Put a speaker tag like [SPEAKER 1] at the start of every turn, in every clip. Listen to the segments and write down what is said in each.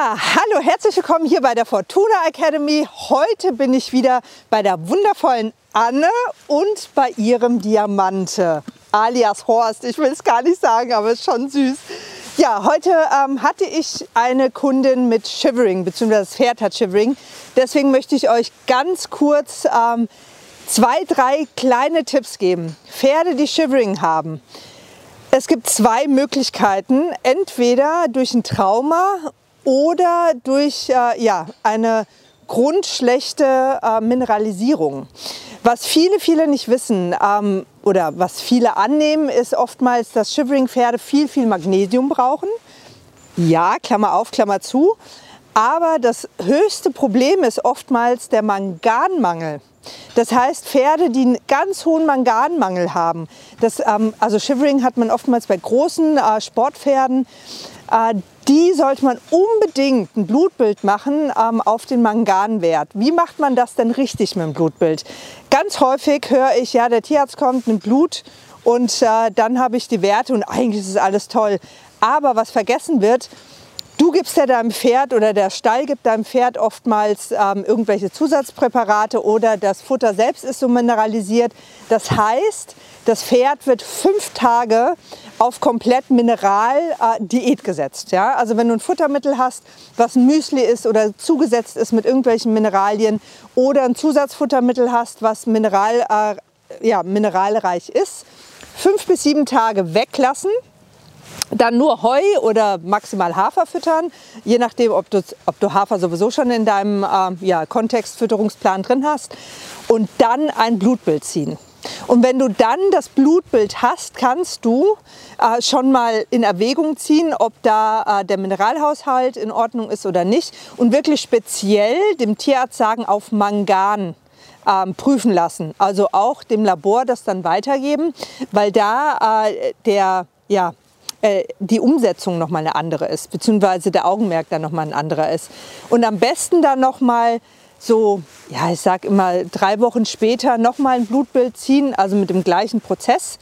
[SPEAKER 1] Hallo, herzlich willkommen hier bei der Fortuna Academy. Heute bin ich wieder bei der wundervollen Anne und bei ihrem Diamante, alias Horst. Ich will es gar nicht sagen, aber es ist schon süß. Ja, heute ähm, hatte ich eine Kundin mit Shivering, beziehungsweise das Pferd hat Shivering. Deswegen möchte ich euch ganz kurz ähm, zwei, drei kleine Tipps geben. Pferde, die Shivering haben. Es gibt zwei Möglichkeiten. Entweder durch ein Trauma oder durch äh, ja, eine grundschlechte äh, Mineralisierung. Was viele, viele nicht wissen ähm, oder was viele annehmen, ist oftmals, dass Shivering-Pferde viel, viel Magnesium brauchen. Ja, Klammer auf, Klammer zu. Aber das höchste Problem ist oftmals der Manganmangel. Das heißt, Pferde, die einen ganz hohen Manganmangel haben, das, ähm, also Shivering hat man oftmals bei großen äh, Sportpferden, äh, die sollte man unbedingt ein Blutbild machen ähm, auf den Manganwert. Wie macht man das denn richtig mit dem Blutbild? Ganz häufig höre ich, ja, der Tierarzt kommt mit Blut und äh, dann habe ich die Werte und eigentlich ist alles toll. Aber was vergessen wird, Du gibst ja deinem Pferd oder der Stall gibt deinem Pferd oftmals ähm, irgendwelche Zusatzpräparate oder das Futter selbst ist so mineralisiert. Das heißt, das Pferd wird fünf Tage auf komplett Mineraldiät äh, gesetzt. Ja? Also wenn du ein Futtermittel hast, was ein Müsli ist oder zugesetzt ist mit irgendwelchen Mineralien oder ein Zusatzfuttermittel hast, was mineral, äh, ja, mineralreich ist, fünf bis sieben Tage weglassen dann nur Heu oder maximal Hafer füttern, je nachdem, ob du, ob du Hafer sowieso schon in deinem äh, ja, Kontextfütterungsplan drin hast. Und dann ein Blutbild ziehen. Und wenn du dann das Blutbild hast, kannst du äh, schon mal in Erwägung ziehen, ob da äh, der Mineralhaushalt in Ordnung ist oder nicht. Und wirklich speziell dem Tierarzt sagen, auf Mangan ähm, prüfen lassen. Also auch dem Labor das dann weitergeben, weil da äh, der, ja, äh, die Umsetzung noch mal eine andere ist, beziehungsweise der Augenmerk dann noch mal ein anderer ist. Und am besten dann noch mal so, ja, ich sag immer drei Wochen später noch mal ein Blutbild ziehen, also mit dem gleichen Prozess,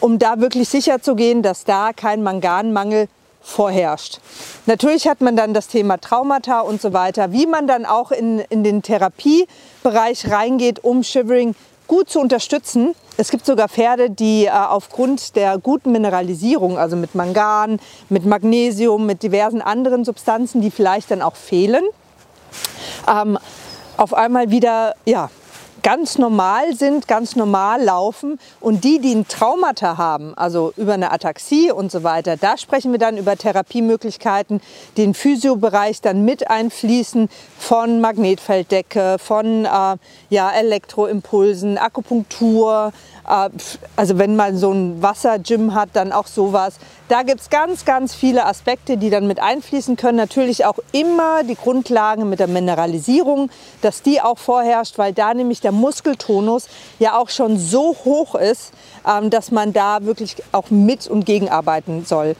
[SPEAKER 1] um da wirklich sicher zu gehen, dass da kein Manganmangel vorherrscht. Natürlich hat man dann das Thema Traumata und so weiter, wie man dann auch in, in den Therapiebereich reingeht, um Shivering gut zu unterstützen. Es gibt sogar Pferde, die äh, aufgrund der guten Mineralisierung, also mit Mangan, mit Magnesium, mit diversen anderen Substanzen, die vielleicht dann auch fehlen, ähm, auf einmal wieder ja, ganz normal sind, ganz normal laufen. Und die, die ein Traumata haben, also über eine Ataxie und so weiter, da sprechen wir dann über Therapiemöglichkeiten, den Physiobereich dann mit einfließen von Magnetfelddecke, von äh, ja, Elektroimpulsen, Akupunktur, äh, also wenn man so ein Wassergym hat, dann auch sowas. Da gibt es ganz, ganz viele Aspekte, die dann mit einfließen können. Natürlich auch immer die Grundlagen mit der Mineralisierung, dass die auch vorherrscht, weil da nämlich der Muskeltonus ja auch schon so hoch ist, ähm, dass man da wirklich auch mit und gegenarbeiten soll.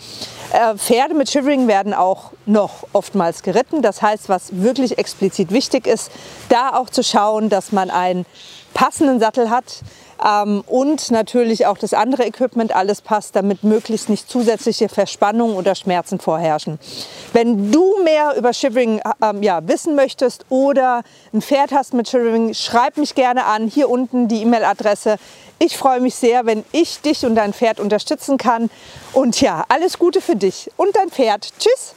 [SPEAKER 1] Äh, Pferde mit Shivering werden auch noch oftmals geritten. Das heißt, was wirklich explizit wichtig ist, da auch zu schauen, dass man einen passenden Sattel hat, ähm, und natürlich auch das andere Equipment alles passt, damit möglichst nicht zusätzliche Verspannungen oder Schmerzen vorherrschen. Wenn du mehr über Shivering ähm, ja, wissen möchtest oder ein Pferd hast mit Shivering, schreib mich gerne an. Hier unten die E-Mail-Adresse. Ich freue mich sehr, wenn ich dich und dein Pferd unterstützen kann. Und ja, alles Gute für dich und dein Pferd. Tschüss!